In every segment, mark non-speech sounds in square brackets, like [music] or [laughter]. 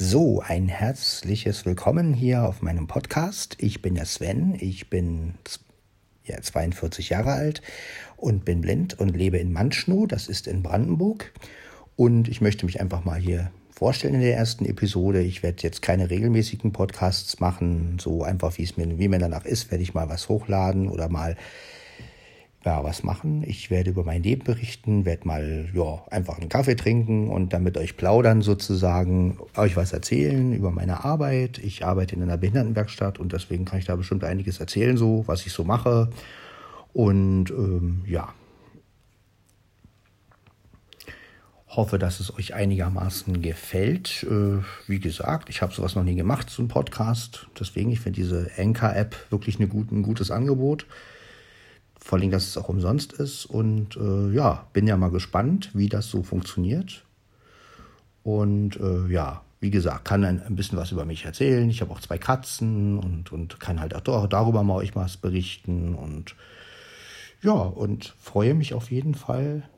So, ein herzliches Willkommen hier auf meinem Podcast. Ich bin der Sven, ich bin ja, 42 Jahre alt und bin blind und lebe in Manschnow, das ist in Brandenburg. Und ich möchte mich einfach mal hier vorstellen in der ersten Episode. Ich werde jetzt keine regelmäßigen Podcasts machen, so einfach wie es mir, wie mir danach ist, werde ich mal was hochladen oder mal ja, was machen. Ich werde über mein Leben berichten, werde mal ja, einfach einen Kaffee trinken und dann mit euch plaudern sozusagen, euch was erzählen über meine Arbeit. Ich arbeite in einer Behindertenwerkstatt und deswegen kann ich da bestimmt einiges erzählen, so was ich so mache. Und ähm, ja, hoffe, dass es euch einigermaßen gefällt. Äh, wie gesagt, ich habe sowas noch nie gemacht, so ein Podcast. Deswegen, ich finde diese Anchor-App wirklich eine gut, ein gutes Angebot. Vor allem, dass es auch umsonst ist. Und äh, ja, bin ja mal gespannt, wie das so funktioniert. Und äh, ja, wie gesagt, kann ein, ein, bisschen was über mich erzählen. Ich habe auch zwei Katzen und, und kann halt auch darüber mal euch was berichten. Und ja, und freue mich auf jeden Fall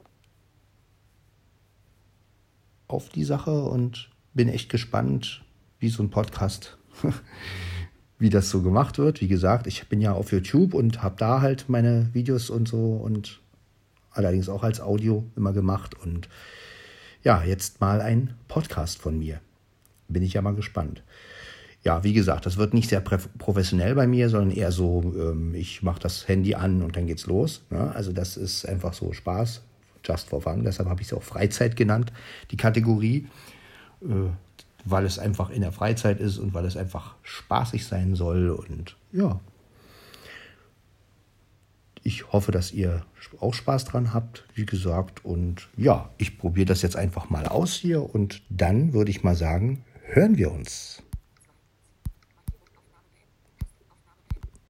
auf die Sache und bin echt gespannt, wie so ein Podcast [laughs] wie das so gemacht wird. Wie gesagt, ich bin ja auf YouTube und habe da halt meine Videos und so und allerdings auch als Audio immer gemacht. Und ja, jetzt mal ein Podcast von mir. Bin ich ja mal gespannt. Ja, wie gesagt, das wird nicht sehr professionell bei mir, sondern eher so, ähm, ich mache das Handy an und dann geht's los. Ne? Also das ist einfach so Spaß, just for fun. Deshalb habe ich es auch Freizeit genannt, die Kategorie. Äh, weil es einfach in der Freizeit ist und weil es einfach spaßig sein soll. Und ja, ich hoffe, dass ihr auch Spaß dran habt, wie gesagt. Und ja, ich probiere das jetzt einfach mal aus hier und dann würde ich mal sagen, hören wir uns.